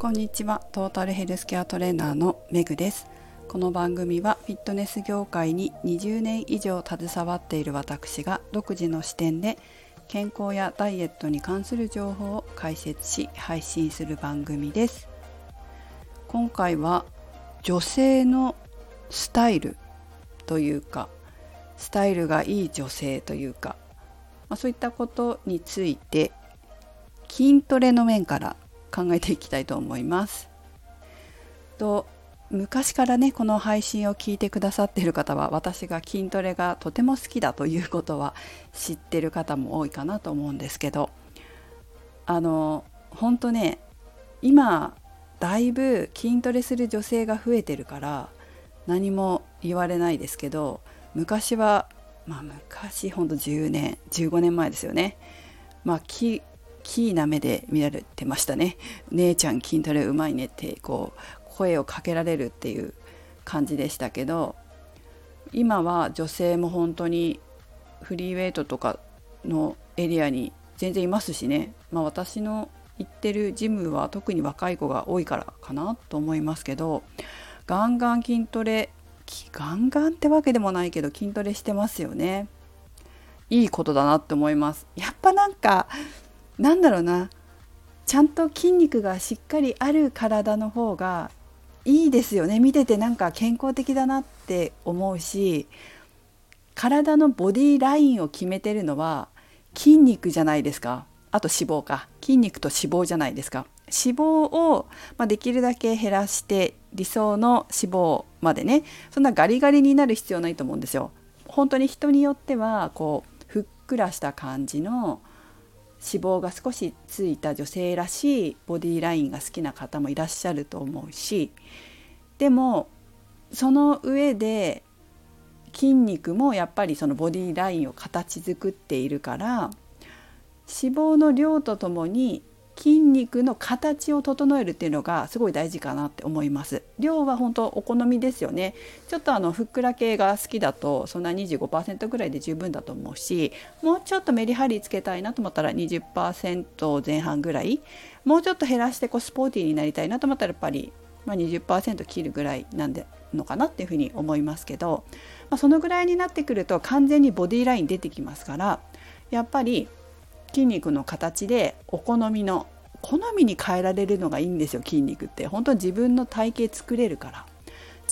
こんにちは。トータルヘルスケアトレーナーのメグです。この番組はフィットネス業界に20年以上携わっている私が独自の視点で健康やダイエットに関する情報を解説し配信する番組です。今回は女性のスタイルというかスタイルがいい女性というか、まあ、そういったことについて筋トレの面から考えていきたいと思います。と昔からねこの配信を聞いてくださっている方は私が筋トレがとても好きだということは知ってる方も多いかなと思うんですけどあの本当ね今だいぶ筋トレする女性が増えてるから何も言われないですけど昔はまあ昔ほんと10年15年前ですよねまあキーな目で見られてましたね。姉ちゃん筋トレうまいねってこう声をかけられるっていう感じでしたけど今は女性も本当にフリーウェイトとかのエリアに全然いますしね、まあ、私の行ってるジムは特に若い子が多いからかなと思いますけどガンガン筋トレガンガンってわけでもないけど筋トレしてますよね。いいことだなって思います。やっぱなんかなんだろうな。ちゃんと筋肉がしっかりある体の方がいいですよね。見ててなんか健康的だなって思うし体のボディラインを決めてるのは筋肉じゃないですか。あと脂肪か。筋肉と脂肪じゃないですか。脂肪を、まあ、できるだけ減らして理想の脂肪までね。そんなガリガリになる必要ないと思うんですよ。本当に人によってはこうふっくらした感じの脂肪が少しついた女性らしいボディラインが好きな方もいらっしゃると思うしでもその上で筋肉もやっぱりそのボディラインを形作っているから脂肪の量とともに筋肉の形を整えるっていうのがすごい大事かなって思います。量は本当お好みですよね。ちょっとあのふっくら系が好きだとそんな25%ぐらいで十分だと思うしもうちょっとメリハリつけたいなと思ったら20%前半ぐらい。もうちょっと減らしてこうスポーティーになりたいなと思ったらやっぱり、ま、20%切るぐらいなんでのかなっていうふうに思いますけど、まあ、そのぐらいになってくると完全にボディライン出てきますからやっぱり筋肉の形でお好みの好みに変えられるのがいいんですよ筋肉って本当に自分の体型作れるから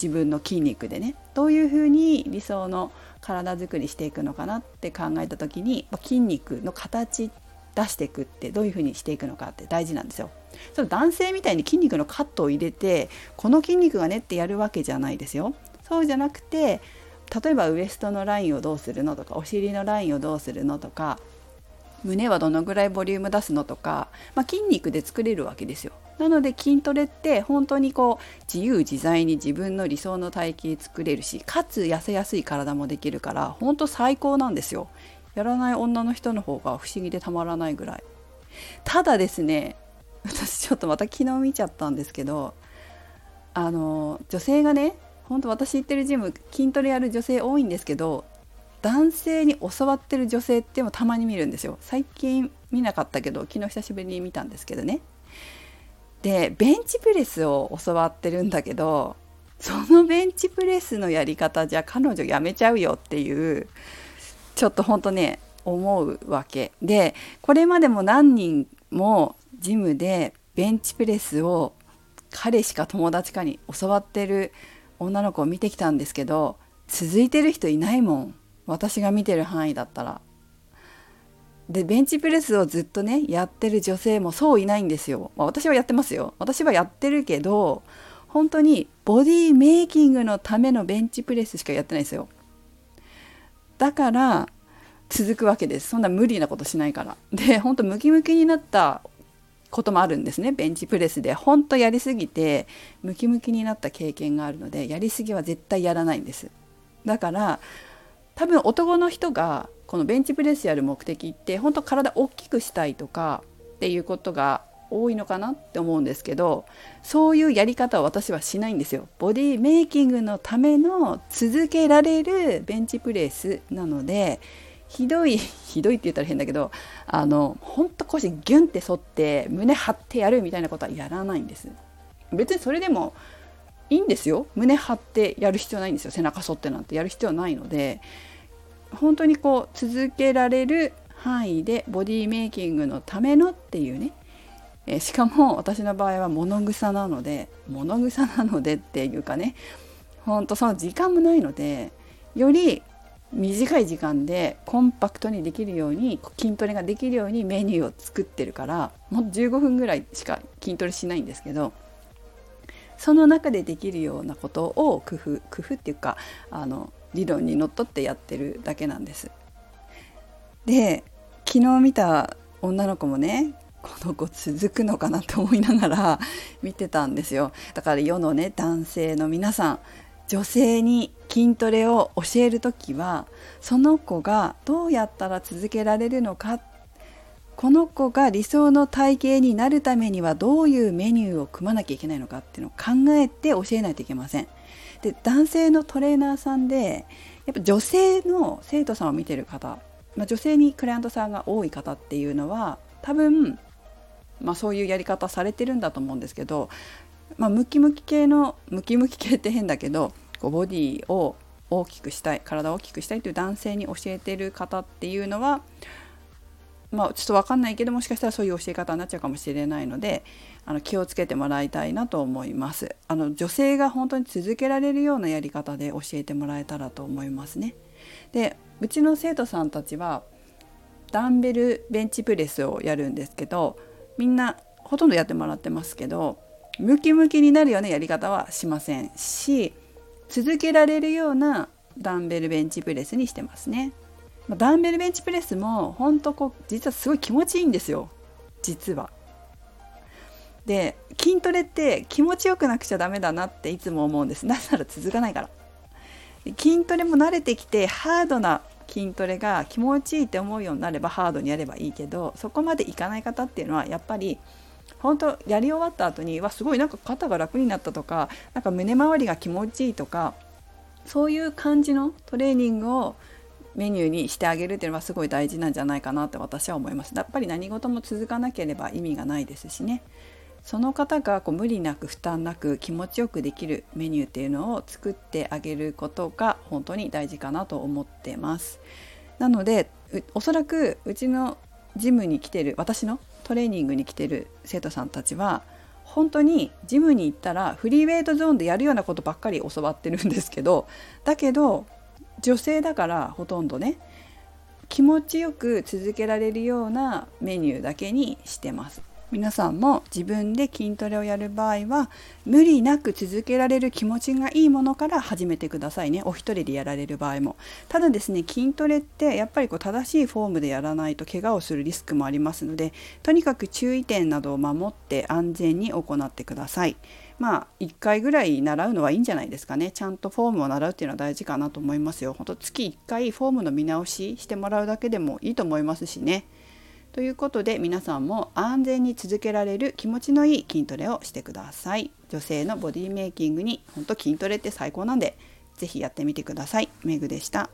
自分の筋肉でねどういうふうに理想の体づくりしていくのかなって考えた時に筋肉の形出していくってどういうふうにしていくのかって大事なんですよ。その男性みたいに筋肉のカットを入れてこの筋肉がねってやるわけじゃないですよ。そうじゃなくて例えばウエストのラインをどうするのとかお尻のラインをどうするのとか胸はどのぐらいボリューム出すのとか、まあ、筋肉で作れるわけですよ。なので筋トレって本当にこう自由自在に自分の理想の体型作れるしかつ痩せやすい体もできるから本当最高なんですよ。やらない女の人の方が不思議でたまらないぐらい。ただですね私ちょっとまた昨日見ちゃったんですけどあの女性がね本当私行ってるジム筋トレやる女性多いんですけど男性に教わってる女性ってもたまに見るんですよ。最近見なかったけど昨日久しぶりに見たんですけどね。でベンチプレスを教わってるんだけどそのベンチプレスのやり方じゃ彼女やめちゃうよっていうちょっとほんとね思うわけ。でこれまでも何人もジムでベンチプレスを彼しか友達かに教わってる女の子を見てきたんですけど続いてる人いないもん。私が見てる範囲だったら。でベンチプレスをずっとねやってる女性もそういないんですよ。まあ、私はやってますよ。私はやってるけど本当にボディメイキングのためのベンチプレスしかやってないですよ。だから続くわけです。そんな無理なことしないから。で本当ムキムキになったこともあるんですねベンチプレスで本当やりすぎてムキムキになった経験があるのでやりすぎは絶対やらないんですだから多分男の人がこのベンチプレスやる目的って本当体大きくしたいとかっていうことが多いのかなって思うんですけどそういうやり方を私はしないんですよ。ボディメイキングのための続けられるベンチプレスなのでひどい ひどいって言ったら変だけどあのほんと腰ギュンって反って胸張ってやるみたいなことはやらないんです。別にそれでもいいんですよ。胸張ってやる必要ないんですよ。背中反ってなんてやる必要はないので。本当にこう続けられる範囲でボディメイキングのためのっていうね。えしかも私の場合は物草なので物草なのでっていうかね。ほんとその時間もないのでより短い時間でコンパクトにできるように筋トレができるようにメニューを作ってるからもう15分ぐらいしか筋トレしないんですけどその中でできるようなことを工夫工夫っていうかあの理論にのっとってやってるだけなんです。で昨日見た女の子もねこの子続くのかなって思いながら 見てたんですよだから世のね男性の皆さん女性に筋トレを教える時はその子がどうやったら続けられるのかこの子が理想の体型になるためにはどういうメニューを組まなきゃいけないのかっていうのを考えて教えないといけません。で男性のトレーナーさんでやっぱ女性の生徒さんを見てる方、まあ、女性にクライアントさんが多い方っていうのは多分、まあ、そういうやり方されてるんだと思うんですけどまあ、ムキムキ系のムキムキ系って変だけどこうボディを大きくしたい体を大きくしたいという男性に教えてる方っていうのはまあちょっと分かんないけどもしかしたらそういう教え方になっちゃうかもしれないのであの気をつけてもらいたいなと思いますあの女性が本当に続けられるようなやり方で教えてもらえたらと思いますねでうちの生徒さんたちはダンベルベンチプレスをやるんですけどみんなほとんどやってもらってますけどムキムキになるようなやり方はしませんし続けられるようなダンベルベンチプレスにしてますね。ダンベルベンチプレスも本当こう実はすごい気持ちいいんですよ実は。で筋トレって気持ちよくなくちゃダメだなっていつも思うんですなぜなら続かないから。筋トレも慣れてきてハードな筋トレが気持ちいいって思うようになればハードにやればいいけどそこまでいかない方っていうのはやっぱり本当やり終わった後にわすごいなんか肩が楽になったとかなんか胸周りが気持ちいいとかそういう感じのトレーニングをメニューにしてあげるっていうのはすごい大事なんじゃないかなって私は思います。やっぱり何事も続かなければ意味がないですしね。その方がこう無理なく負担なく気持ちよくできるメニューっていうのを作ってあげることが本当に大事かなと思ってます。なのでおそらくうちのジムに来てる私のトレーニングに来てる生徒さんたちは本当にジムに行ったらフリーウェイトゾーンでやるようなことばっかり教わってるんですけどだけど女性だからほとんどね気持ちよく続けられるようなメニューだけにしてます。皆さんも自分で筋トレをやる場合は無理なく続けられる気持ちがいいものから始めてくださいね。お一人でやられる場合も。ただですね筋トレってやっぱりこう正しいフォームでやらないと怪我をするリスクもありますのでとにかく注意点などを守って安全に行ってください。まあ1回ぐらい習うのはいいんじゃないですかね。ちゃんとフォームを習うっていうのは大事かなと思いますよ。ほんと月1回フォームの見直ししてもらうだけでもいいと思いますしね。ということで皆さんも安全に続けられる気持ちのいい筋トレをしてください。女性のボディメイキングに本当筋トレって最高なんで是非やってみてください。メグでした。